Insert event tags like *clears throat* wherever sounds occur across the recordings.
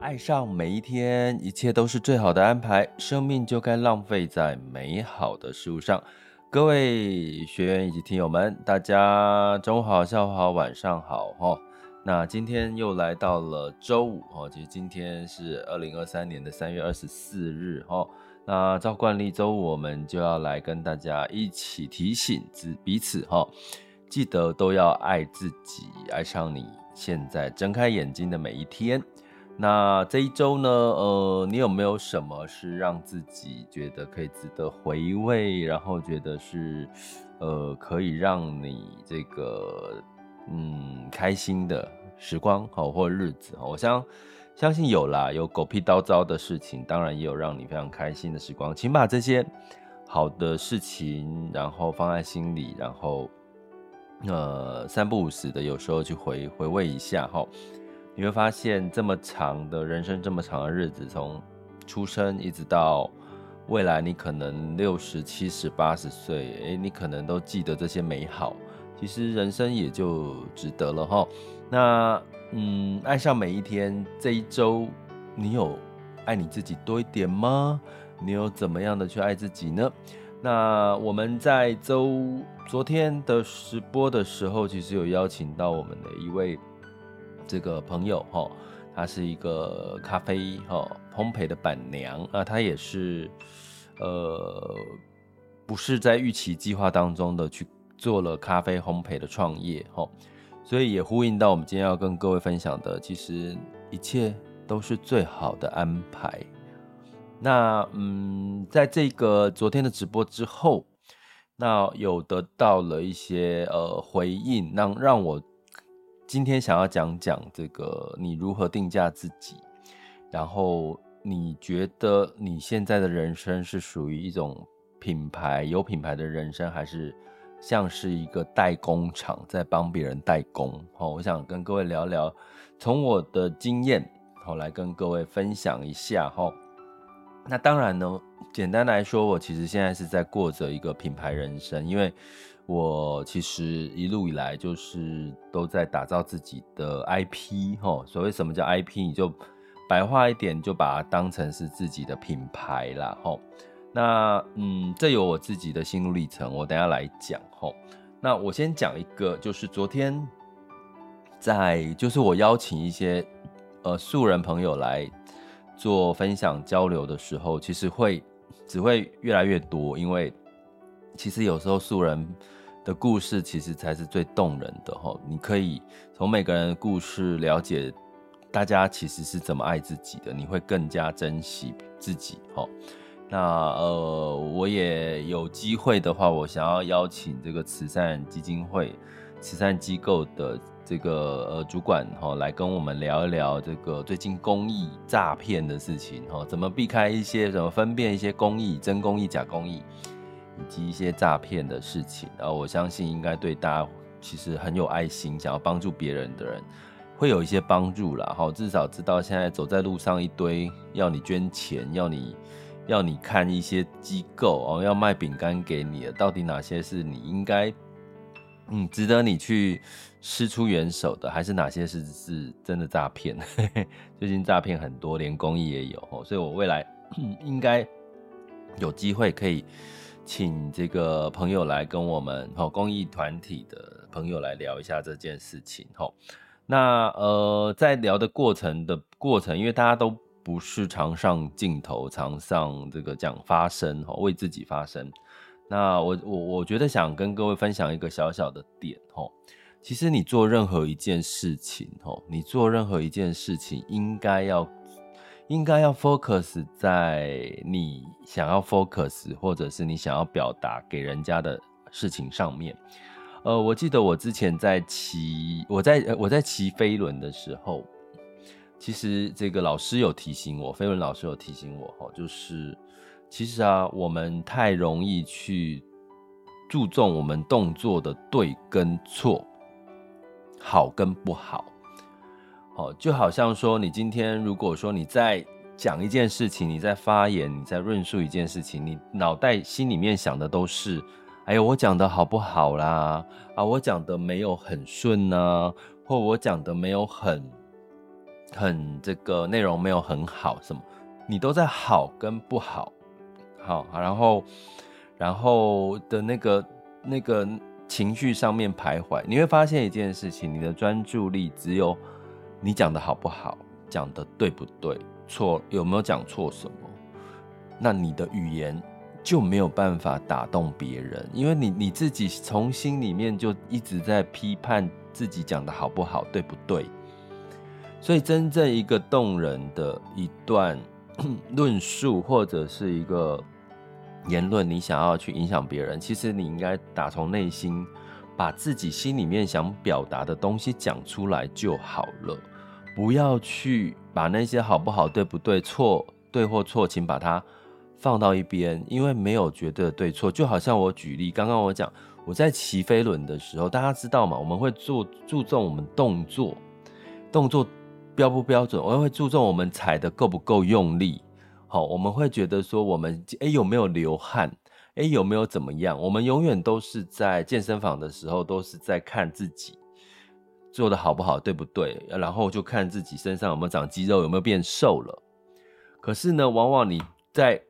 爱上每一天，一切都是最好的安排。生命就该浪费在美好的事物上。各位学员以及听友们，大家中午好，下午好，晚上好哈。那今天又来到了周五哈，其实今天是二零二三年的三月二十四日哈。那照惯例，周五我们就要来跟大家一起提醒自彼此哈，记得都要爱自己，爱上你现在睁开眼睛的每一天。那这一周呢，呃，你有没有什么是让自己觉得可以值得回味，然后觉得是呃可以让你这个嗯开心的时光好或日子？我相相信有啦，有狗屁叨叨的事情，当然也有让你非常开心的时光。请把这些好的事情，然后放在心里，然后呃三不五时的，有时候去回回味一下哈。你会发现，这么长的人生，这么长的日子，从出生一直到未来，你可能六十、七十、八十岁，诶，你可能都记得这些美好。其实人生也就值得了哈。那。嗯，爱上每一天。这一周，你有爱你自己多一点吗？你有怎么样的去爱自己呢？那我们在周昨天的直播的时候，其实有邀请到我们的一位这个朋友哈，他是一个咖啡哈烘焙的板娘啊，他也是呃不是在预期计划当中的去做了咖啡烘焙的创业哈。所以也呼应到我们今天要跟各位分享的，其实一切都是最好的安排。那嗯，在这个昨天的直播之后，那有得到了一些呃回应，让让我今天想要讲讲这个你如何定价自己，然后你觉得你现在的人生是属于一种品牌有品牌的人生，还是？像是一个代工厂在帮别人代工，好，我想跟各位聊聊，从我的经验，好来跟各位分享一下，哈。那当然呢，简单来说，我其实现在是在过着一个品牌人生，因为我其实一路以来就是都在打造自己的 IP，哈。所谓什么叫 IP，你就白话一点，就把它当成是自己的品牌啦，哈。那嗯，这有我自己的心路历程，我等下来讲吼。那我先讲一个，就是昨天在，就是我邀请一些呃素人朋友来做分享交流的时候，其实会只会越来越多，因为其实有时候素人的故事其实才是最动人的吼。你可以从每个人的故事了解大家其实是怎么爱自己的，你会更加珍惜自己吼。那呃，我也有机会的话，我想要邀请这个慈善基金会、慈善机构的这个呃主管哈，来跟我们聊一聊这个最近公益诈骗的事情哈，怎么避开一些，怎么分辨一些公益、真公益、假公益，以及一些诈骗的事情。然后我相信应该对大家其实很有爱心，想要帮助别人的人，会有一些帮助啦。哈。至少知道现在走在路上一堆要你捐钱，要你。要你看一些机构哦，要卖饼干给你的，到底哪些是你应该，嗯，值得你去伸出援手的，还是哪些是是真的诈骗？*laughs* 最近诈骗很多，连公益也有，所以我未来 *clears throat* 应该有机会可以请这个朋友来跟我们哦，公益团体的朋友来聊一下这件事情哦。那呃，在聊的过程的过程，因为大家都。不是常上镜头，常上这个讲发声，哈为自己发声。那我我我觉得想跟各位分享一个小小的点，哈其实你做任何一件事情，你做任何一件事情，应该要应该要 focus 在你想要 focus，或者是你想要表达给人家的事情上面。呃，我记得我之前在骑，我在我在骑飞轮的时候。其实这个老师有提醒我，飞轮老师有提醒我哈，就是其实啊，我们太容易去注重我们动作的对跟错，好跟不好，好，就好像说你今天如果说你在讲一件事情，你在发言，你在论述一件事情，你脑袋心里面想的都是，哎呦，我讲的好不好啦？啊，我讲的没有很顺呢，或我讲的没有很。很这个内容没有很好，什么你都在好跟不好，好，然后然后的那个那个情绪上面徘徊，你会发现一件事情，你的专注力只有你讲的好不好，讲的对不对，错有没有讲错什么，那你的语言就没有办法打动别人，因为你你自己从心里面就一直在批判自己讲的好不好，对不对？所以，真正一个动人的一段论述，或者是一个言论，你想要去影响别人，其实你应该打从内心把自己心里面想表达的东西讲出来就好了，不要去把那些好不好、对不对、错对或错，请把它放到一边，因为没有绝对的对错。就好像我举例，刚刚我讲我在骑飞轮的时候，大家知道吗？我们会做注重我们动作，动作。标不标准，我也会注重我们踩的够不够用力。好，我们会觉得说我们诶有没有流汗，诶有没有怎么样？我们永远都是在健身房的时候，都是在看自己做的好不好，对不对？然后就看自己身上有没有长肌肉，有没有变瘦了。可是呢，往往你在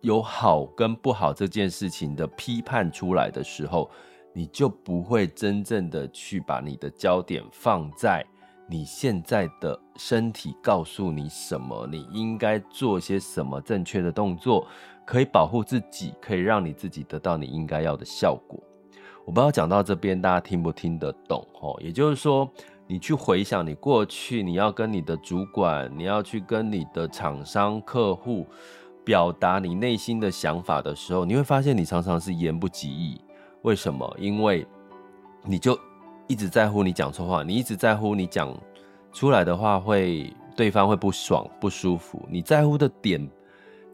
有好跟不好这件事情的批判出来的时候，你就不会真正的去把你的焦点放在。你现在的身体告诉你什么？你应该做些什么正确的动作，可以保护自己，可以让你自己得到你应该要的效果。我不知道讲到这边大家听不听得懂哦？也就是说，你去回想你过去，你要跟你的主管，你要去跟你的厂商、客户表达你内心的想法的时候，你会发现你常常是言不及义。为什么？因为你就。一直在乎你讲错话，你一直在乎你讲出来的话会对方会不爽不舒服。你在乎的点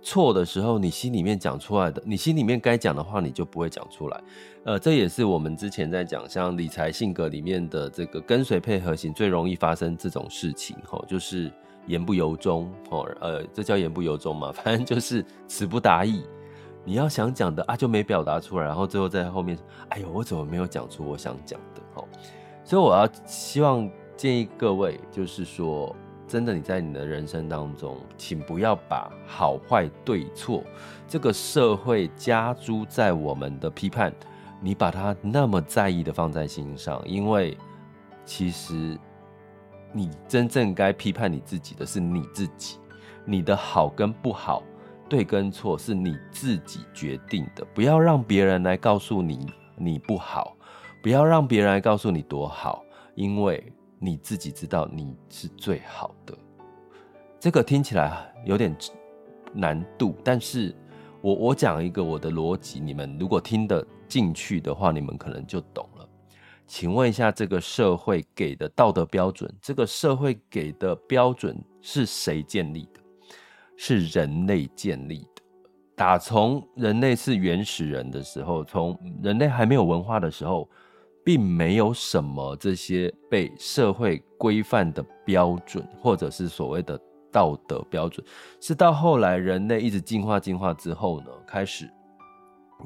错的时候，你心里面讲出来的，你心里面该讲的话，你就不会讲出来。呃，这也是我们之前在讲像理财性格里面的这个跟随配合型最容易发生这种事情，吼，就是言不由衷，吼，呃，这叫言不由衷嘛，*laughs* 反正就是词不达意。你要想讲的啊，就没表达出来，然后最后在后面，哎呦，我怎么没有讲出我想讲的？哦，所以我要希望建议各位，就是说，真的你在你的人生当中，请不要把好坏对错这个社会加诸在我们的批判，你把它那么在意的放在心上，因为其实你真正该批判你自己的是你自己，你的好跟不好。对跟错是你自己决定的，不要让别人来告诉你你不好，不要让别人来告诉你多好，因为你自己知道你是最好的。这个听起来有点难度，但是我我讲一个我的逻辑，你们如果听得进去的话，你们可能就懂了。请问一下，这个社会给的道德标准，这个社会给的标准是谁建立的？是人类建立的，打从人类是原始人的时候，从人类还没有文化的时候，并没有什么这些被社会规范的标准，或者是所谓的道德标准，是到后来人类一直进化进化之后呢，开始，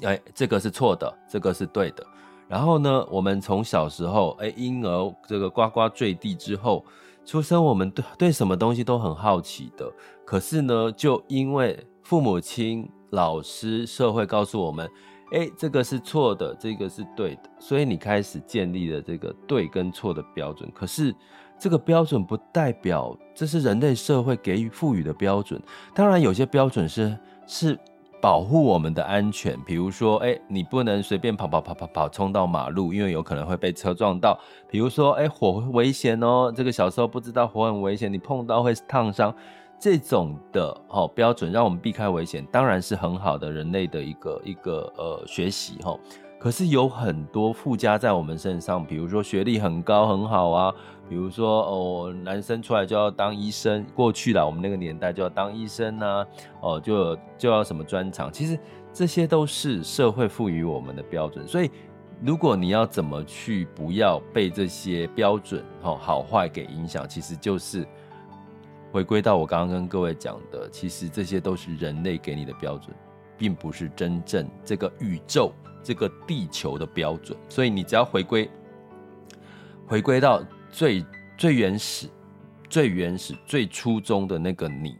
哎，这个是错的，这个是对的。然后呢，我们从小时候，哎，婴儿这个呱呱坠地之后。出生，我们对对什么东西都很好奇的。可是呢，就因为父母亲、老师、社会告诉我们，哎，这个是错的，这个是对的，所以你开始建立了这个对跟错的标准。可是这个标准不代表这是人类社会给予赋予的标准。当然，有些标准是是。保护我们的安全，比如说，哎，你不能随便跑跑跑跑跑冲到马路，因为有可能会被车撞到。比如说，哎，火危险哦，这个小时候不知道火很危险，你碰到会烫伤。这种的哦标准，让我们避开危险，当然是很好的人类的一个一个呃学习哈。可是有很多附加在我们身上，比如说学历很高很好啊，比如说哦，男生出来就要当医生，过去了我们那个年代就要当医生呐、哦就就要什么专长，其实这些都是社会赋予我们的标准。所以如果你要怎么去不要被这些标准哦好坏给影响，其实就是回归到我刚刚跟各位讲的，其实这些都是人类给你的标准，并不是真正这个宇宙。这个地球的标准，所以你只要回归，回归到最最原始、最原始、最初衷的那个你。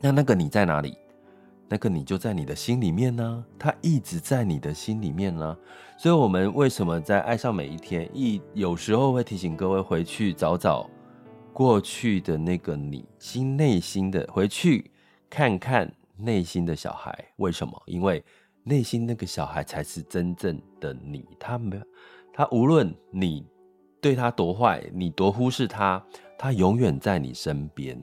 那那个你在哪里？那个你就在你的心里面呢，他一直在你的心里面呢。所以，我们为什么在爱上每一天，一有时候会提醒各位回去找找过去的那个你心内心的，回去看看内心的小孩。为什么？因为内心那个小孩才是真正的你。他没有，他无论你对他多坏，你多忽视他，他永远在你身边。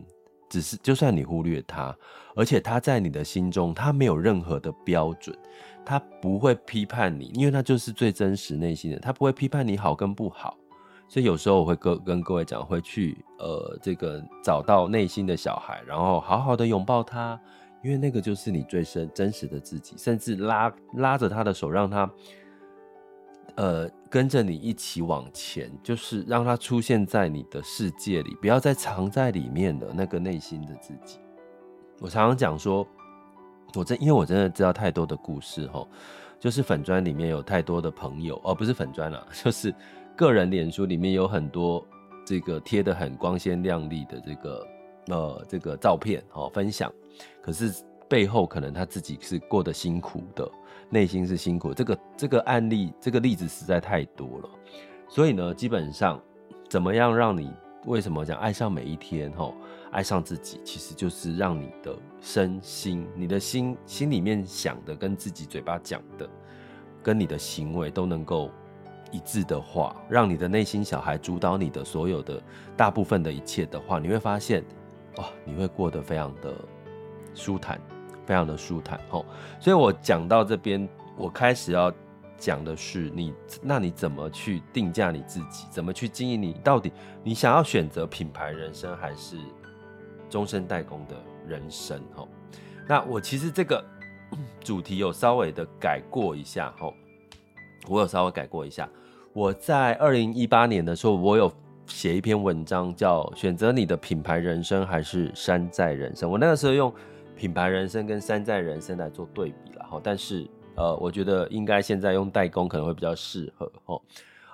只是，就算你忽略他，而且他在你的心中，他没有任何的标准，他不会批判你，因为他就是最真实内心的，他不会批判你好跟不好。所以有时候我会跟跟各位讲，会去呃这个找到内心的小孩，然后好好的拥抱他，因为那个就是你最深真实的自己，甚至拉拉着他的手，让他。呃，跟着你一起往前，就是让他出现在你的世界里，不要再藏在里面的那个内心的自己。我常常讲说，我真因为我真的知道太多的故事吼，就是粉砖里面有太多的朋友，哦，不是粉砖了，*laughs* 就是个人脸书里面有很多这个贴的很光鲜亮丽的这个呃这个照片哦，分享，可是背后可能他自己是过得辛苦的。内心是辛苦，这个这个案例，这个例子实在太多了，所以呢，基本上怎么样让你为什么讲爱上每一天？吼，爱上自己，其实就是让你的身心，你的心心里面想的跟自己嘴巴讲的，跟你的行为都能够一致的话，让你的内心小孩主导你的所有的大部分的一切的话，你会发现，哇，你会过得非常的舒坦。非常的舒坦吼，所以我讲到这边，我开始要讲的是你，那你怎么去定价你自己？怎么去经营你？到底你想要选择品牌人生还是终身代工的人生？吼，那我其实这个 *clears throat* 主题有稍微的改过一下吼，我有稍微改过一下。我在二零一八年的时候，我有写一篇文章，叫《选择你的品牌人生还是山寨人生》。我那个时候用。品牌人生跟山寨人生来做对比了哈，但是呃，我觉得应该现在用代工可能会比较适合哈。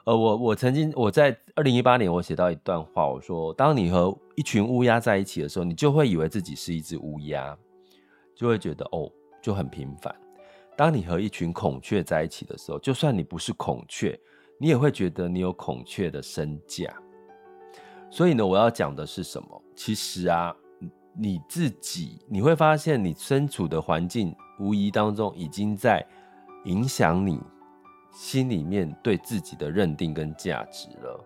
呃，我我曾经我在二零一八年我写到一段话，我说，当你和一群乌鸦在一起的时候，你就会以为自己是一只乌鸦，就会觉得哦就很平凡。当你和一群孔雀在一起的时候，就算你不是孔雀，你也会觉得你有孔雀的身价。所以呢，我要讲的是什么？其实啊。你自己，你会发现你身处的环境无疑当中已经在影响你心里面对自己的认定跟价值了。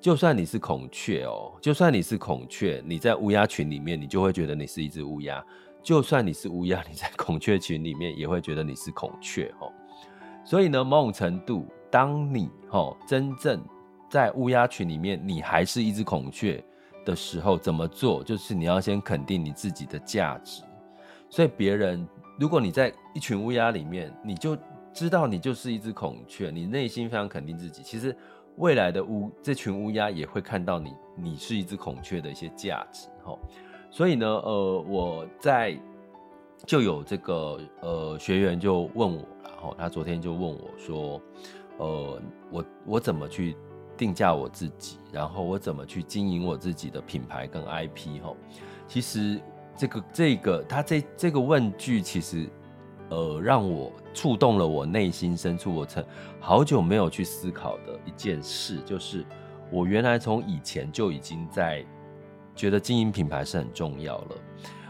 就算你是孔雀哦，就算你是孔雀，你在乌鸦群里面，你就会觉得你是一只乌鸦。就算你是乌鸦，你在孔雀群里面也会觉得你是孔雀哦。所以呢，某种程度，当你哦真正在乌鸦群里面，你还是一只孔雀。的时候怎么做？就是你要先肯定你自己的价值。所以别人，如果你在一群乌鸦里面，你就知道你就是一只孔雀，你内心非常肯定自己。其实未来的乌这群乌鸦也会看到你，你是一只孔雀的一些价值。哈，所以呢，呃，我在就有这个呃学员就问我，然后他昨天就问我说，呃，我我怎么去？定价我自己，然后我怎么去经营我自己的品牌跟 IP 齁？其实这个这个他这这个问句，其实呃让我触动了我内心深处，我曾好久没有去思考的一件事，就是我原来从以前就已经在觉得经营品牌是很重要了。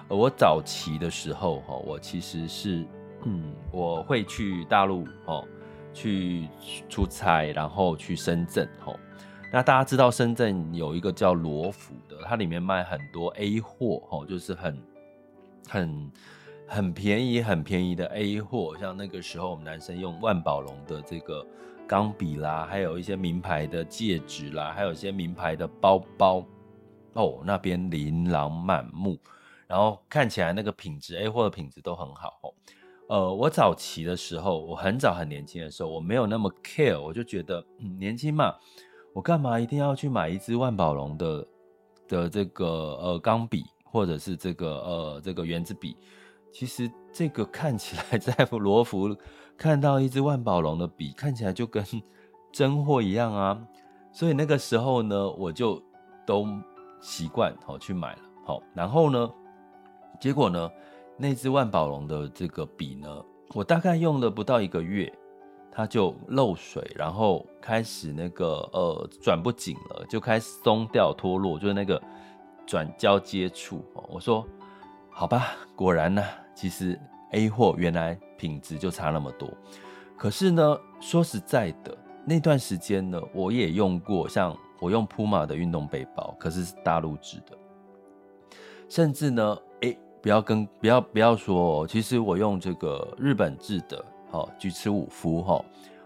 而我早期的时候哈，我其实是嗯我会去大陆哦。去出差，然后去深圳吼。那大家知道深圳有一个叫罗浮的，它里面卖很多 A 货吼，就是很很很便宜、很便宜的 A 货。像那个时候我们男生用万宝龙的这个钢笔啦，还有一些名牌的戒指啦，还有一些名牌的包包哦，那边琳琅满目，然后看起来那个品质 A 货的品质都很好哦。呃，我早期的时候，我很早很年轻的时候，我没有那么 care，我就觉得，嗯，年轻嘛，我干嘛一定要去买一支万宝龙的的这个呃钢笔，或者是这个呃这个原子笔？其实这个看起来 *laughs* 在罗浮看到一支万宝龙的笔，看起来就跟 *laughs* 真货一样啊。所以那个时候呢，我就都习惯哦去买了，好，然后呢，结果呢，那支万宝龙的这个笔呢，我大概用了不到一个月，它就漏水，然后开始那个呃转不紧了，就开始松掉脱落，就是那个转交接处。我说好吧，果然呢，其实 A 货原来品质就差那么多。可是呢，说实在的，那段时间呢，我也用过，像我用 Puma 的运动背包，可是是大陆制的，甚至呢，哎，不要跟不要不要说哦，其实我用这个日本制的，哦，菊池武夫哈，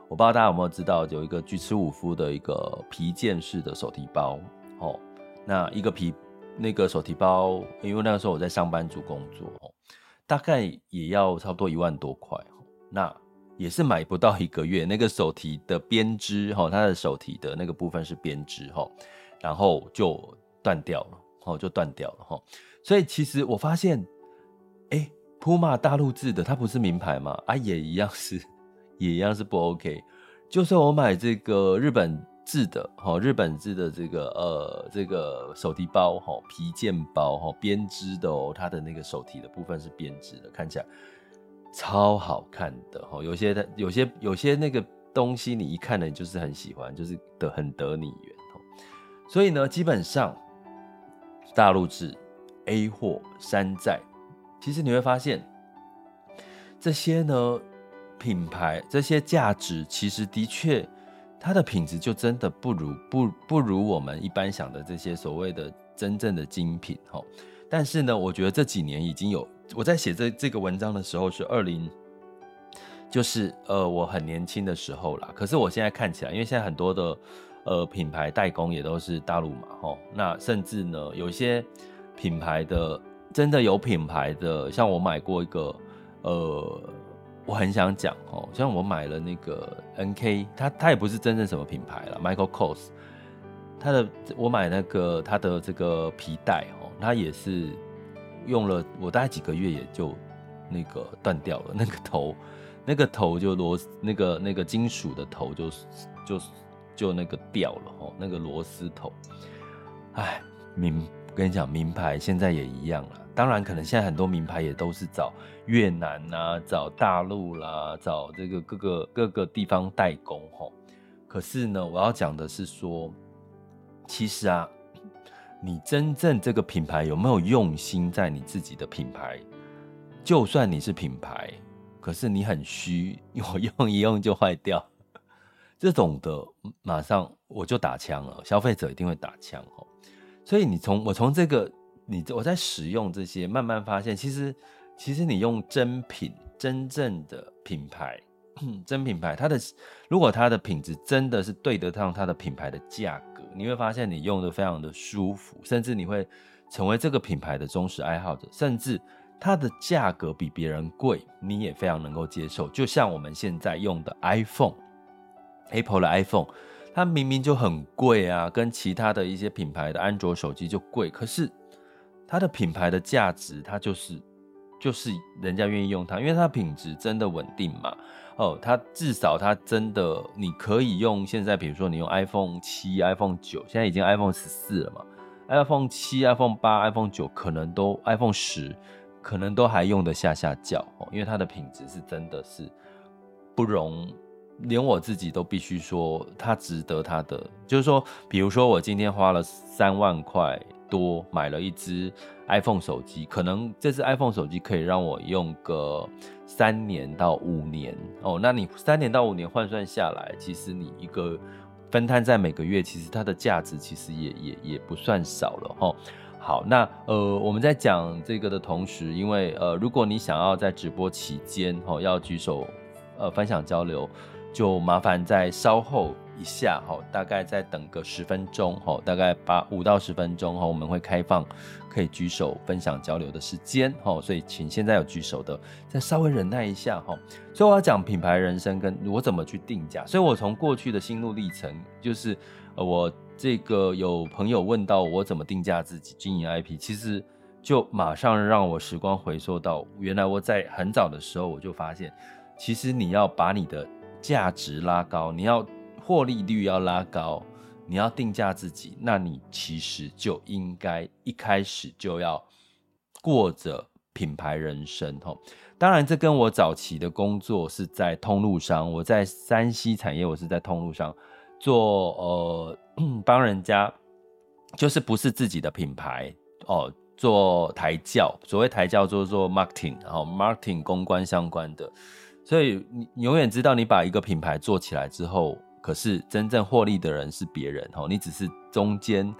我不知道大家有没有知道，有一个菊池武夫的一个皮件式的手提包，哦，那一个皮那个手提包，因为那个时候我在上班族工作，哦，大概也要差不多一万多块，哦那。也是买不到一个月，那个手提的编织哈，它的手提的那个部分是编织哈，然后就断掉了，哦，就断掉了哈。所以其实我发现，哎，Puma 大陆制的，它不是名牌嘛？啊，也一样是，*laughs* 也一样是不 OK。就算我买这个日本制的，哈，日本制的这个呃这个手提包哈，皮件包哈，编织的哦，它的那个手提的部分是编织的，看起来。超好看的哈，有些的有些有些那个东西，你一看呢就是很喜欢，就是得很得你缘。所以呢，基本上大陆制 A 货山寨，其实你会发现这些呢品牌这些价值，其实的确它的品质就真的不如不不如我们一般想的这些所谓的真正的精品哈。但是呢，我觉得这几年已经有。我在写这这个文章的时候是二零，就是呃我很年轻的时候啦。可是我现在看起来，因为现在很多的呃品牌代工也都是大陆嘛，吼，那甚至呢有些品牌的真的有品牌的，像我买过一个呃，我很想讲哦，像我买了那个 NK，它它也不是真正什么品牌了，Michael Kors，它的我买那个它的这个皮带哦，它也是。用了我大概几个月也就那个断掉了，那个头，*laughs* 那个头就螺那个那个金属的头就就就那个掉了哦，那个螺丝头，哎，名跟你讲，名牌现在也一样了。当然，可能现在很多名牌也都是找越南啊，找大陆啦，找这个各个各个地方代工吼。可是呢，我要讲的是说，其实啊。你真正这个品牌有没有用心在你自己的品牌？就算你是品牌，可是你很虚，我用一用就坏掉，*laughs* 这种的马上我就打枪了，消费者一定会打枪哦。所以你从我从这个你我在使用这些，慢慢发现，其实其实你用真品，真正的品牌。*clears throat* 真品牌，它的如果它的品质真的是对得上它的品牌的价，你会发现你用的非常的舒服，甚至你会成为这个品牌的忠实爱好者，甚至它的价格比别人贵，你也非常能够接受。就像我们现在用的 iPhone，Apple 的 iPhone，它明明就很贵啊，跟其他的一些品牌的安卓手机就贵，可是它的品牌的价值，它就是就是人家愿意用它，因为它品质真的稳定嘛。哦，它至少它真的，你可以用现在，比如说你用 iPhone 七、iPhone 九，现在已经 iPhone 十四了嘛，iPhone 七、iPhone 八、iPhone 九可能都 iPhone 十，可能都还用得下下轿哦，因为它的品质是真的是不容，连我自己都必须说它值得它的，就是说，比如说我今天花了三万块多买了一支 iPhone 手机，可能这支 iPhone 手机可以让我用个。三年到五年哦，那你三年到五年换算下来，其实你一个分摊在每个月，其实它的价值其实也也也不算少了哈。好，那呃我们在讲这个的同时，因为呃如果你想要在直播期间哦要举手呃分享交流，就麻烦在稍后一下哈，大概再等个十分钟哈，大概八五到十分钟哈，我们会开放。可以举手分享交流的时间哈，所以请现在有举手的再稍微忍耐一下哈，所以我要讲品牌人生跟我怎么去定价，所以我从过去的心路历程，就是我这个有朋友问到我怎么定价自己经营 IP，其实就马上让我时光回溯到原来我在很早的时候我就发现，其实你要把你的价值拉高，你要获利率要拉高。你要定价自己，那你其实就应该一开始就要过着品牌人生吼。当然，这跟我早期的工作是在通路商，我在山西产业，我是在通路商做呃帮人家，就是不是自己的品牌哦，做台教，所谓抬轿做做 marketing，然后 marketing 公关相关的。所以你永远知道，你把一个品牌做起来之后，可是真正获利的人是别人哦，你只是中间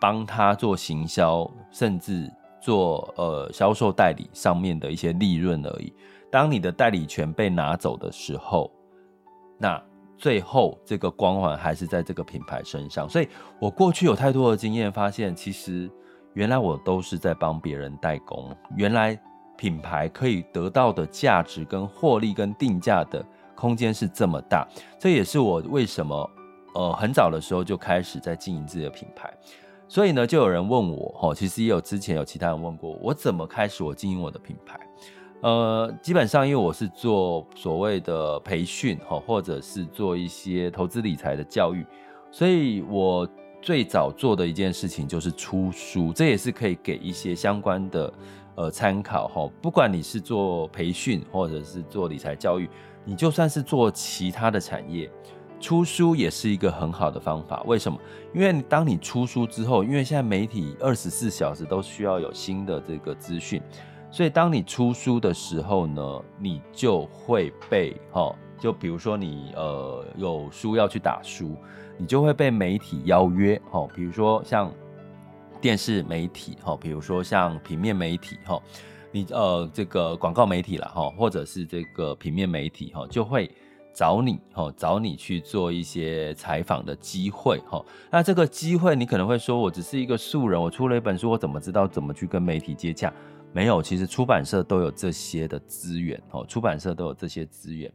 帮他做行销，甚至做呃销售代理上面的一些利润而已。当你的代理权被拿走的时候，那最后这个光环还是在这个品牌身上。所以我过去有太多的经验，发现其实原来我都是在帮别人代工，原来。品牌可以得到的价值、跟获利、跟定价的空间是这么大，这也是我为什么呃很早的时候就开始在经营自己的品牌。所以呢，就有人问我，齁，其实也有之前有其他人问过我，我怎么开始我经营我的品牌？呃，基本上因为我是做所谓的培训，齁，或者是做一些投资理财的教育，所以我最早做的一件事情就是出书，这也是可以给一些相关的。呃，参考哈，不管你是做培训或者是做理财教育，你就算是做其他的产业，出书也是一个很好的方法。为什么？因为当你出书之后，因为现在媒体二十四小时都需要有新的这个资讯，所以当你出书的时候呢，你就会被哈，就比如说你呃有书要去打书，你就会被媒体邀约哈，比如说像。电视媒体哈，比如说像平面媒体哈，你呃这个广告媒体了哈，或者是这个平面媒体哈，就会找你哈，找你去做一些采访的机会哈。那这个机会，你可能会说，我只是一个素人，我出了一本书，我怎么知道怎么去跟媒体接洽？没有，其实出版社都有这些的资源哦，出版社都有这些资源。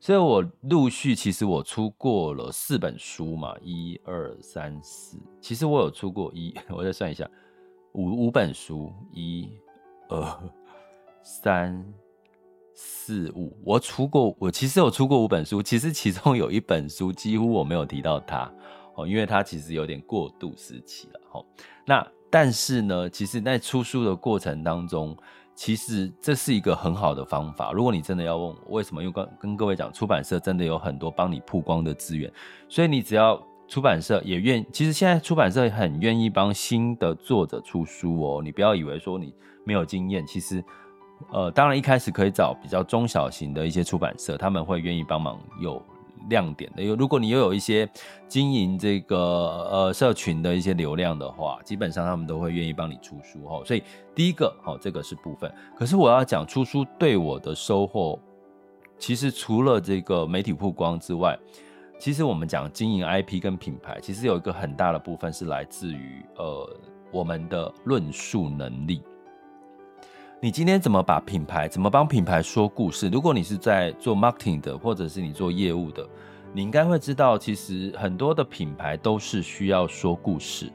所以我陆续，其实我出过了四本书嘛，一二三四，其实我有出过一，*laughs* 我再算一下，五五本书，一、二、三、四、五，我出过，我其实有出过五本书，其实其中有一本书几乎我没有提到它哦，因为它其实有点过渡时期了哈。那但是呢，其实在出书的过程当中。其实这是一个很好的方法。如果你真的要问我为什么，因为跟跟各位讲，出版社真的有很多帮你曝光的资源，所以你只要出版社也愿，其实现在出版社很愿意帮新的作者出书哦。你不要以为说你没有经验，其实，呃，当然一开始可以找比较中小型的一些出版社，他们会愿意帮忙有。亮点的，因为如果你又有一些经营这个呃社群的一些流量的话，基本上他们都会愿意帮你出书哈。所以第一个哈，这个是部分。可是我要讲出书对我的收获，其实除了这个媒体曝光之外，其实我们讲经营 IP 跟品牌，其实有一个很大的部分是来自于呃我们的论述能力。你今天怎么把品牌，怎么帮品牌说故事？如果你是在做 marketing 的，或者是你做业务的，你应该会知道，其实很多的品牌都是需要说故事的。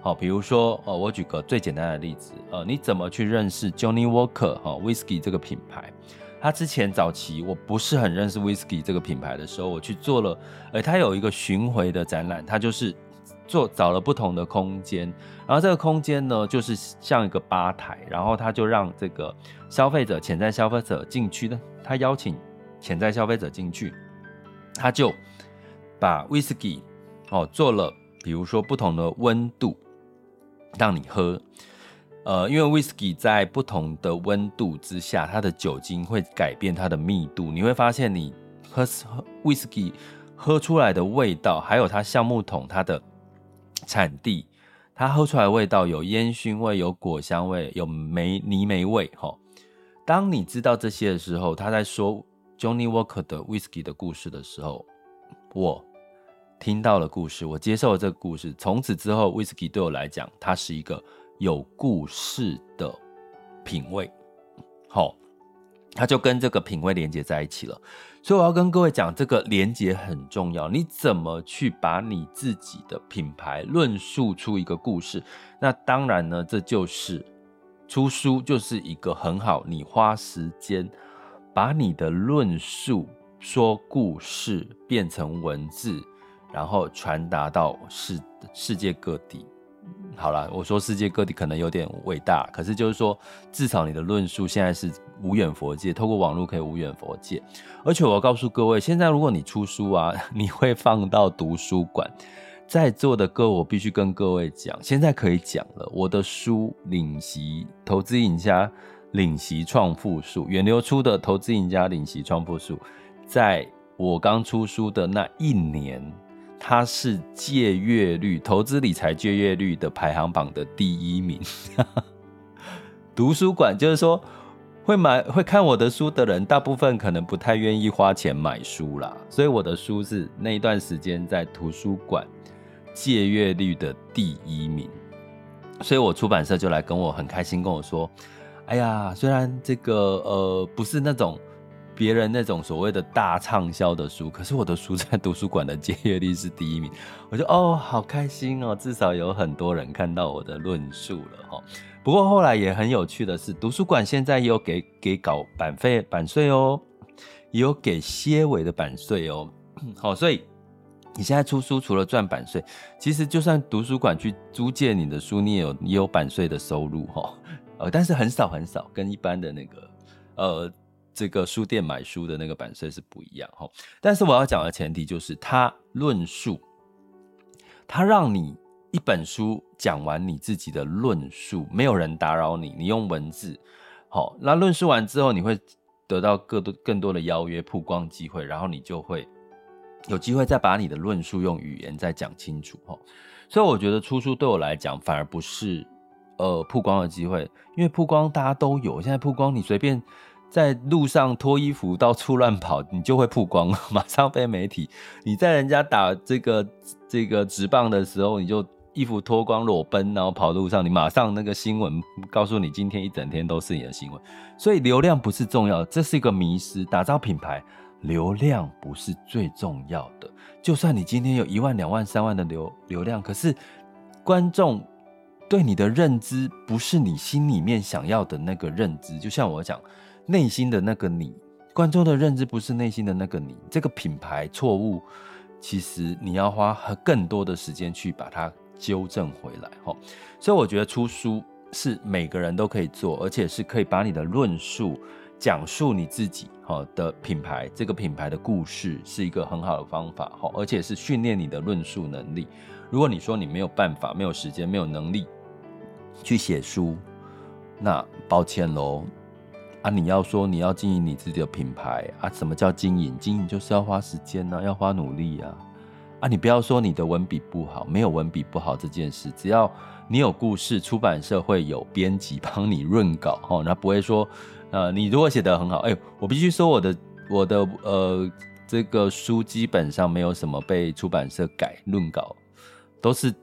好，比如说，呃，我举个最简单的例子，呃，你怎么去认识 Johnny Walker 哈 Whisky 这个品牌？他之前早期我不是很认识 Whisky 这个品牌的时候，我去做了，呃，他有一个巡回的展览，他就是。做找了不同的空间，然后这个空间呢，就是像一个吧台，然后他就让这个消费者、潜在消费者进去的，他邀请潜在消费者进去，他就把威士忌哦做了，比如说不同的温度让你喝，呃，因为威士忌在不同的温度之下，它的酒精会改变它的密度，你会发现你喝威士忌喝出来的味道，还有它橡木桶它的。产地，它喝出来的味道有烟熏味，有果香味，有梅泥煤味。哈，当你知道这些的时候，他在说 Johnny Walker 的 Whisky 的故事的时候，我听到了故事，我接受了这个故事。从此之后，Whisky 对我来讲，它是一个有故事的品味。好。它就跟这个品味连接在一起了，所以我要跟各位讲，这个连接很重要。你怎么去把你自己的品牌论述出一个故事？那当然呢，这就是出书，就是一个很好，你花时间把你的论述说故事变成文字，然后传达到世世界各地。好了，我说世界各地可能有点伟大，可是就是说，至少你的论述现在是无远佛界，透过网络可以无远佛界。而且我要告诉各位，现在如果你出书啊，*laughs* 你会放到读书馆，在座的各位，我必须跟各位讲，现在可以讲了，我的书《领息投资赢家领息创富术》，远流出的《投资赢家领息创富术》，在我刚出书的那一年。它是借阅率，投资理财借阅率的排行榜的第一名。*laughs* 读书馆就是说，会买会看我的书的人，大部分可能不太愿意花钱买书啦。所以我的书是那一段时间在图书馆借阅率的第一名。所以我出版社就来跟我很开心跟我说：“哎呀，虽然这个呃不是那种。”别人那种所谓的大畅销的书，可是我的书 *laughs* 在图书馆的借阅率是第一名，我就哦，好开心哦，至少有很多人看到我的论述了哈。不过后来也很有趣的是，图书馆现在也有给给搞版费版税哦，也有给些尾的版税哦。好，*clears throat* 所以你现在出书除了赚版税，其实就算图书馆去租借你的书，你也有也有版税的收入哈。*laughs* 呃，但是很少很少，跟一般的那个呃。这个书店买书的那个版税是不一样哈，但是我要讲的前提就是，他论述，他让你一本书讲完你自己的论述，没有人打扰你，你用文字，好，那论述完之后，你会得到更多更多的邀约曝光机会，然后你就会有机会再把你的论述用语言再讲清楚哈。所以我觉得出书对我来讲反而不是呃曝光的机会，因为曝光大家都有，现在曝光你随便。在路上脱衣服到处乱跑，你就会曝光，*laughs* 马上被媒体。你在人家打这个这个直棒的时候，你就衣服脱光裸奔，然后跑路上，你马上那个新闻告诉你，今天一整天都是你的新闻。所以流量不是重要，这是一个迷失。打造品牌，流量不是最重要的。就算你今天有一万、两万、三万的流流量，可是观众对你的认知不是你心里面想要的那个认知。就像我讲。内心的那个你，观众的认知不是内心的那个你，这个品牌错误，其实你要花更多的时间去把它纠正回来，哈。所以我觉得出书是每个人都可以做，而且是可以把你的论述讲述你自己，哈的品牌，这个品牌的故事是一个很好的方法，哈，而且是训练你的论述能力。如果你说你没有办法、没有时间、没有能力去写书，那抱歉喽。啊，你要说你要经营你自己的品牌啊？什么叫经营？经营就是要花时间呐，要花努力啊！啊，你不要说你的文笔不好，没有文笔不好这件事，只要你有故事，出版社会有编辑帮你润稿哦，那不会说，呃，你如果写得很好，哎，我必须说我的我的呃这个书基本上没有什么被出版社改润稿，都是。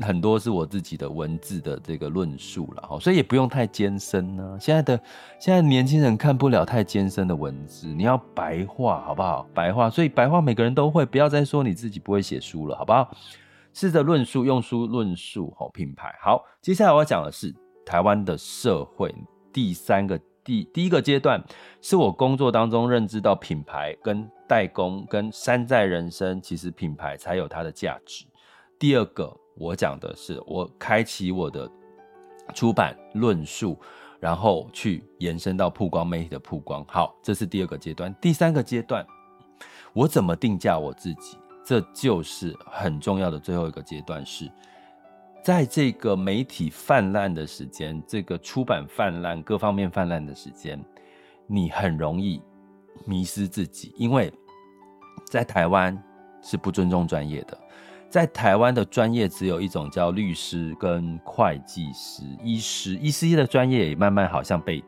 很多是我自己的文字的这个论述了哈，所以也不用太艰深呢。现在的现在年轻人看不了太艰深的文字，你要白话好不好？白话，所以白话每个人都会，不要再说你自己不会写书了，好不好？试着论述，用书论述好品牌。好，接下来我要讲的是台湾的社会第三个第第一个阶段，是我工作当中认知到品牌跟代工跟山寨人生，其实品牌才有它的价值。第二个。我讲的是，我开启我的出版论述，然后去延伸到曝光媒体的曝光。好，这是第二个阶段。第三个阶段，我怎么定价我自己？这就是很重要的最后一个阶段是，在这个媒体泛滥的时间，这个出版泛滥、各方面泛滥的时间，你很容易迷失自己，因为在台湾是不尊重专业的。在台湾的专业只有一种，叫律师跟会计师、医师。医师的专业也慢慢好像被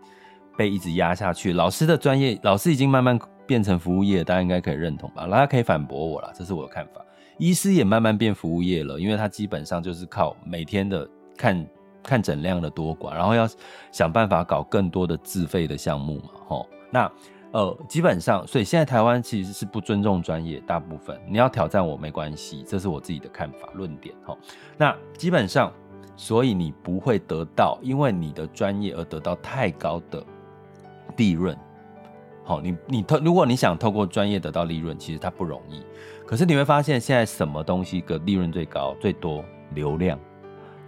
被一直压下去。老师的专业，老师已经慢慢变成服务业，大家应该可以认同吧？大家可以反驳我啦，这是我的看法。医师也慢慢变服务业了，因为他基本上就是靠每天的看看诊量的多寡，然后要想办法搞更多的自费的项目嘛，吼，那。呃，基本上，所以现在台湾其实是不尊重专业，大部分你要挑战我没关系，这是我自己的看法论点哈。那基本上，所以你不会得到因为你的专业而得到太高的利润，好，你你透，如果你想透过专业得到利润，其实它不容易。可是你会发现，现在什么东西的利润最高、最多？流量，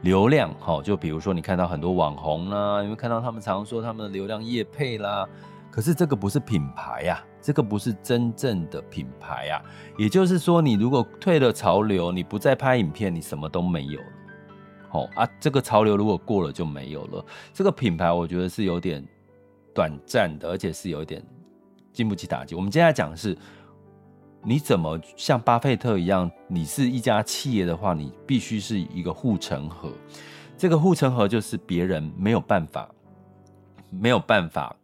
流量。好，就比如说你看到很多网红啦，你会看到他们常说他们的流量业配啦。可是这个不是品牌呀，这个不是真正的品牌呀。也就是说，你如果退了潮流，你不再拍影片，你什么都没有了。好啊，这个潮流如果过了就没有了。这个品牌，我觉得是有点短暂的，而且是有点。经不起打击。我们接下来讲的是，你怎么像巴菲特一样？你是一家企业的话，你必须是一个护城河。这个护城河就是别人没有办法，没有办法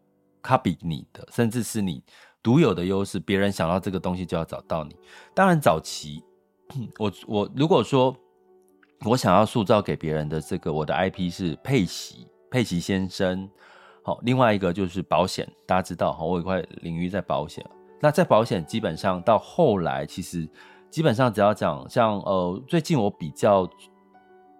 copy 你的，甚至是你独有的优势。别人想到这个东西就要找到你。当然，早期我我如果说我想要塑造给别人的这个我的 IP 是佩奇，佩奇先生。好，另外一个就是保险，大家知道哈，我有一块领域在保险。那在保险，基本上到后来，其实基本上只要讲像呃，最近我比较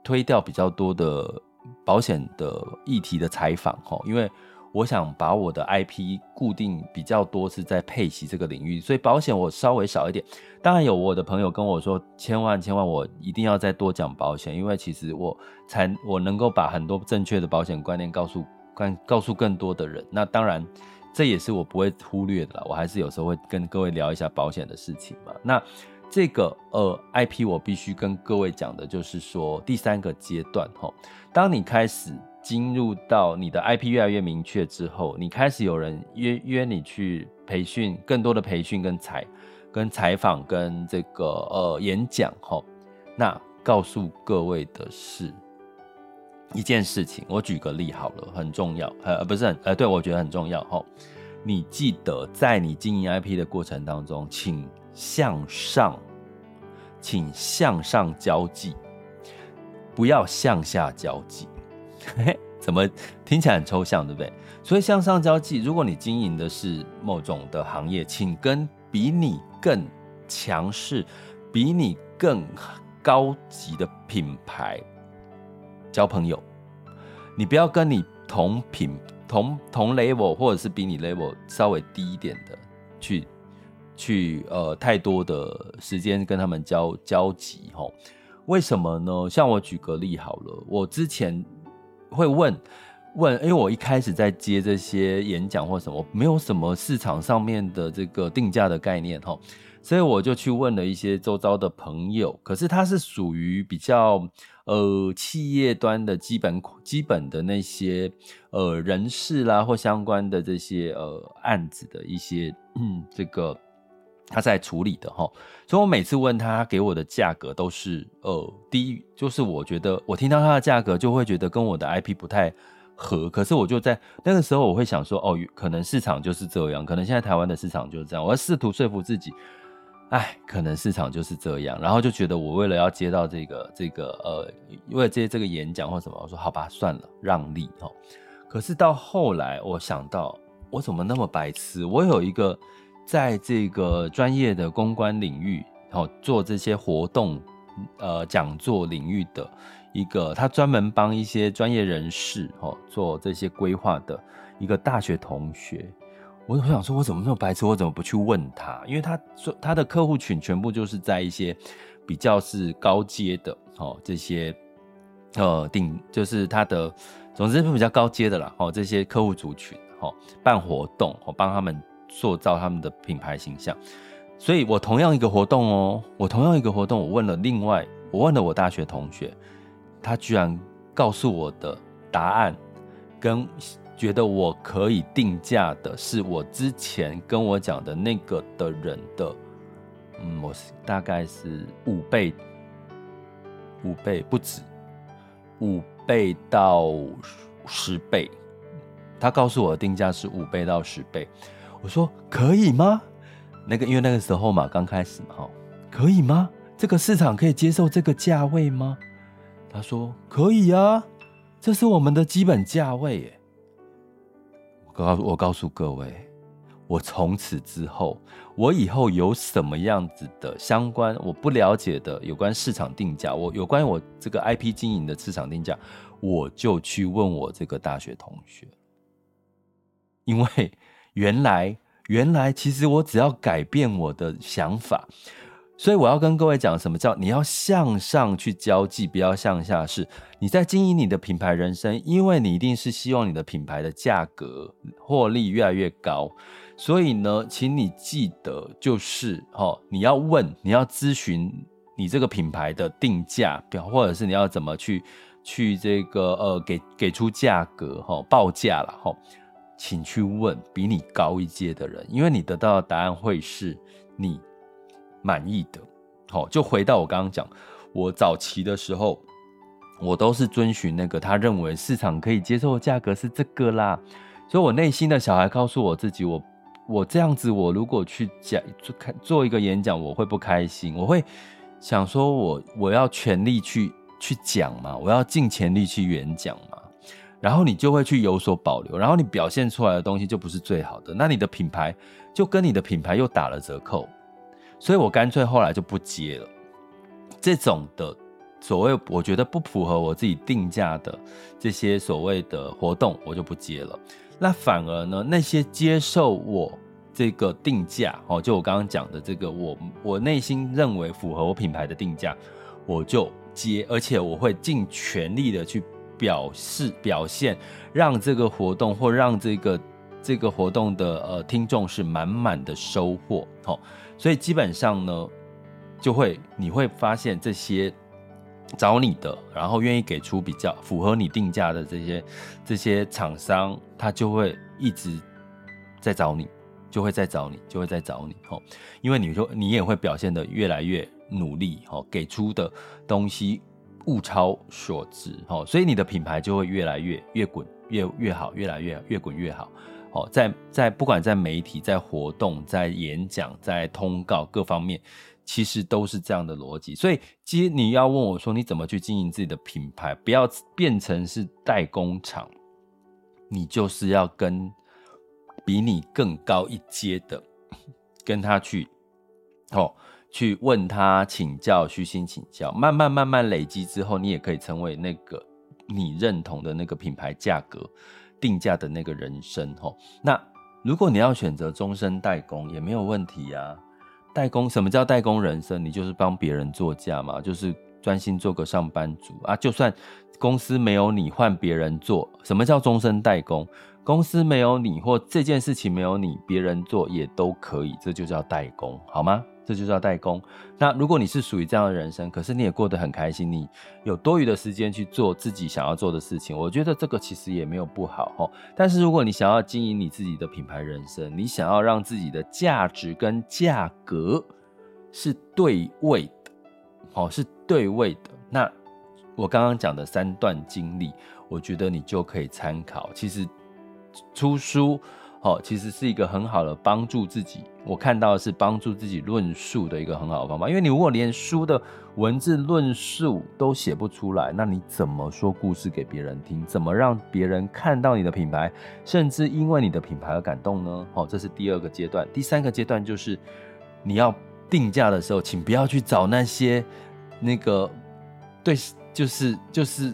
推掉比较多的保险的议题的采访哈，因为我想把我的 IP 固定比较多是在配息这个领域，所以保险我稍微少一点。当然有我的朋友跟我说，千万千万我一定要再多讲保险，因为其实我才我能够把很多正确的保险观念告诉。告诉更多的人，那当然，这也是我不会忽略的啦。我还是有时候会跟各位聊一下保险的事情嘛。那这个呃 IP，我必须跟各位讲的就是说，第三个阶段齁，当你开始进入到你的 IP 越来越明确之后，你开始有人约约你去培训，更多的培训跟采跟采访跟这个呃演讲齁，那告诉各位的是。一件事情，我举个例好了，很重要，呃，不是很，呃，对，我觉得很重要齁。你记得在你经营 IP 的过程当中，请向上，请向上交际，不要向下交际。嘿，怎么听起来很抽象，对不对？所以向上交际，如果你经营的是某种的行业，请跟比你更强势、比你更高级的品牌。交朋友，你不要跟你同品同同 level 或者是比你 level 稍微低一点的去去呃太多的时间跟他们交交集吼，为什么呢？像我举个例好了，我之前会问问，因为我一开始在接这些演讲或什么，没有什么市场上面的这个定价的概念哈，所以我就去问了一些周遭的朋友，可是他是属于比较。呃，企业端的基本基本的那些呃人事啦，或相关的这些呃案子的一些嗯，这个他在处理的齁，所以我每次问他，给我的价格都是呃低，就是我觉得我听到他的价格就会觉得跟我的 IP 不太合，可是我就在那个时候我会想说，哦，可能市场就是这样，可能现在台湾的市场就是这样，我要试图说服自己。哎，可能市场就是这样，然后就觉得我为了要接到这个这个呃，为了接这个演讲或什么，我说好吧，算了，让利哦。可是到后来，我想到我怎么那么白痴？我有一个在这个专业的公关领域哦，做这些活动呃讲座领域的一个，他专门帮一些专业人士哦做这些规划的一个大学同学。我我想说，我怎么那么白痴？我怎么不去问他？因为他说他的客户群全部就是在一些比较是高阶的哦，这些呃顶就是他的，总之是比较高阶的啦哦，这些客户族群哦，办活动哦，帮他们塑造他们的品牌形象。所以我同样一个活动哦，我同样一个活动，我问了另外，我问了我大学同学，他居然告诉我的答案跟。觉得我可以定价的是我之前跟我讲的那个的人的，嗯，我是大概是五倍，五倍不止，五倍到十倍。他告诉我的定价是五倍到十倍，我说可以吗？那个因为那个时候嘛，刚开始嘛，哈，可以吗？这个市场可以接受这个价位吗？他说可以啊，这是我们的基本价位耶。我告我告诉各位，我从此之后，我以后有什么样子的相关我不了解的有关市场定价，我有关于我这个 IP 经营的市场定价，我就去问我这个大学同学，因为原来原来其实我只要改变我的想法。所以我要跟各位讲，什么叫你要向上去交际，不要向下。是你在经营你的品牌人生，因为你一定是希望你的品牌的价格获利越来越高。所以呢，请你记得，就是哦，你要问，你要咨询你这个品牌的定价表，或者是你要怎么去去这个呃给给出价格哈报价了哈，请去问比你高一阶的人，因为你得到的答案会是你。满意的，好，就回到我刚刚讲，我早期的时候，我都是遵循那个他认为市场可以接受的价格是这个啦，所以我内心的小孩告诉我自己，我我这样子，我如果去讲做开做一个演讲，我会不开心，我会想说我我要全力去去讲嘛，我要尽全力去演讲嘛，然后你就会去有所保留，然后你表现出来的东西就不是最好的，那你的品牌就跟你的品牌又打了折扣。所以我干脆后来就不接了，这种的所谓我觉得不符合我自己定价的这些所谓的活动，我就不接了。那反而呢，那些接受我这个定价哦，就我刚刚讲的这个，我我内心认为符合我品牌的定价，我就接，而且我会尽全力的去表示表现，让这个活动或让这个这个活动的呃听众是满满的收获哦。所以基本上呢，就会你会发现这些找你的，然后愿意给出比较符合你定价的这些这些厂商，他就会一直在找你，就会在找你，就会在找你哦。因为你说你也会表现得越来越努力哦，给出的东西物超所值哦，所以你的品牌就会越来越越滚越越好，越来越越滚越好。哦，在在不管在媒体、在活动、在演讲、在通告各方面，其实都是这样的逻辑。所以，其实你要问我说，你怎么去经营自己的品牌，不要变成是代工厂，你就是要跟比你更高一阶的，跟他去，哦，去问他请教，虚心请教，慢慢慢慢累积之后，你也可以成为那个你认同的那个品牌价格。定价的那个人生吼，那如果你要选择终身代工也没有问题呀。代工，什么叫代工人生？你就是帮别人做价嘛，就是专心做个上班族啊。就算公司没有你，换别人做。什么叫终身代工？公司没有你，或这件事情没有你，别人做也都可以，这就叫代工，好吗？这就叫代工。那如果你是属于这样的人生，可是你也过得很开心，你有多余的时间去做自己想要做的事情，我觉得这个其实也没有不好哈。但是如果你想要经营你自己的品牌人生，你想要让自己的价值跟价格是对位的，哦，是对位的。那我刚刚讲的三段经历，我觉得你就可以参考。其实出书。哦，其实是一个很好的帮助自己。我看到的是帮助自己论述的一个很好的方法。因为你如果连书的文字论述都写不出来，那你怎么说故事给别人听？怎么让别人看到你的品牌，甚至因为你的品牌而感动呢？哦，这是第二个阶段。第三个阶段就是你要定价的时候，请不要去找那些那个对，就是就是，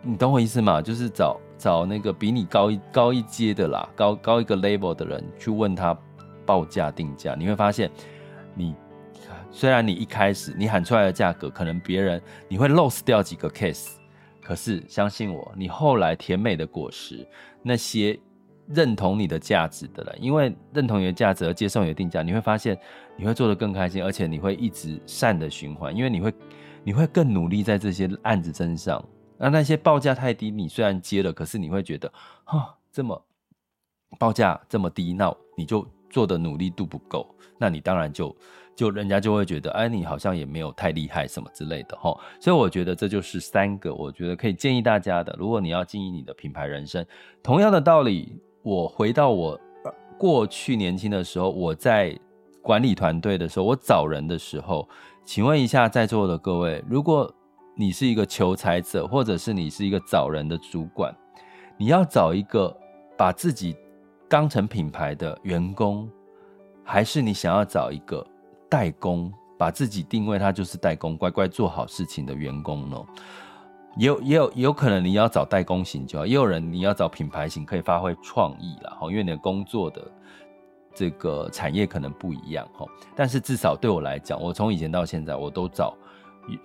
你懂我意思吗？就是找。找那个比你高一高一阶的啦，高高一个 level 的人去问他报价定价，你会发现你，虽然你一开始你喊出来的价格，可能别人你会 lose 掉几个 case，可是相信我，你后来甜美的果实，那些认同你的价值的人，因为认同你的价值而接受你的定价，你会发现你会做得更开心，而且你会一直善的循环，因为你会你会更努力在这些案子身上。那那些报价太低，你虽然接了，可是你会觉得，哈，这么报价这么低，那你就做的努力度不够，那你当然就就人家就会觉得，哎，你好像也没有太厉害什么之类的，哈。所以我觉得这就是三个，我觉得可以建议大家的。如果你要经营你的品牌人生，同样的道理，我回到我过去年轻的时候，我在管理团队的时候，我找人的时候，请问一下在座的各位，如果你是一个求财者，或者是你是一个找人的主管，你要找一个把自己当成品牌的员工，还是你想要找一个代工，把自己定位他就是代工，乖乖做好事情的员工呢？也有也有有可能你要找代工型就好，也有人你要找品牌型，可以发挥创意啦哈，因为你的工作的这个产业可能不一样哈，但是至少对我来讲，我从以前到现在，我都找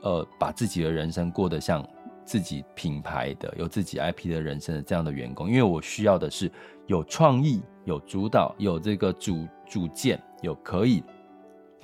呃把自己的人生过得像自己品牌的、有自己 IP 的人生的这样的员工，因为我需要的是有创意、有主导、有这个主主见、有可以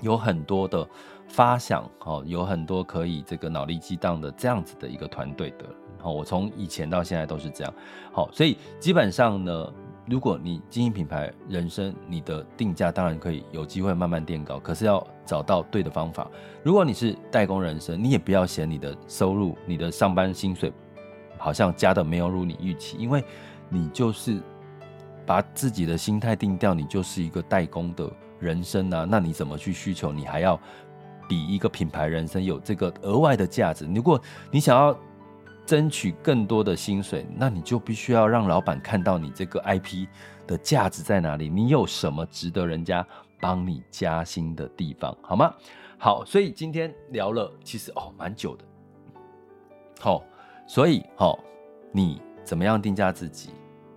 有很多的发想哦，有很多可以这个脑力激荡的这样子的一个团队的。好，我从以前到现在都是这样。好，所以基本上呢。如果你经营品牌人生，你的定价当然可以有机会慢慢垫高，可是要找到对的方法。如果你是代工人生，你也不要嫌你的收入、你的上班薪水好像加的没有如你预期，因为你就是把自己的心态定掉，你就是一个代工的人生啊。那你怎么去需求？你还要比一个品牌人生有这个额外的价值。如果你想要。争取更多的薪水，那你就必须要让老板看到你这个 IP 的价值在哪里，你有什么值得人家帮你加薪的地方，好吗？好，所以今天聊了，其实哦蛮久的。好、所以好、哦，你怎么样定价自己？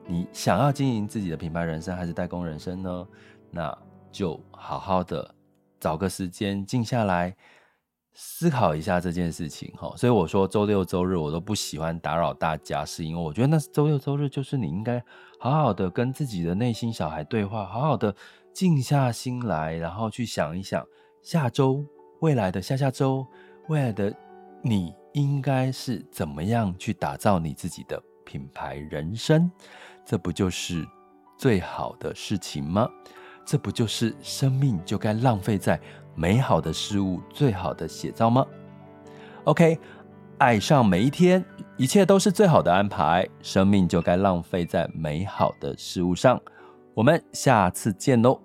你想要经营自己的品牌人生还是代工人生呢？那就好好的找个时间静下来。思考一下这件事情哈，所以我说周六周日我都不喜欢打扰大家，是因为我觉得那是周六周日，就是你应该好好的跟自己的内心小孩对话，好好的静下心来，然后去想一想下周、未来的下下周、未来的你应该是怎么样去打造你自己的品牌人生，这不就是最好的事情吗？这不就是生命就该浪费在美好的事物最好的写照吗？OK，爱上每一天，一切都是最好的安排。生命就该浪费在美好的事物上。我们下次见喽。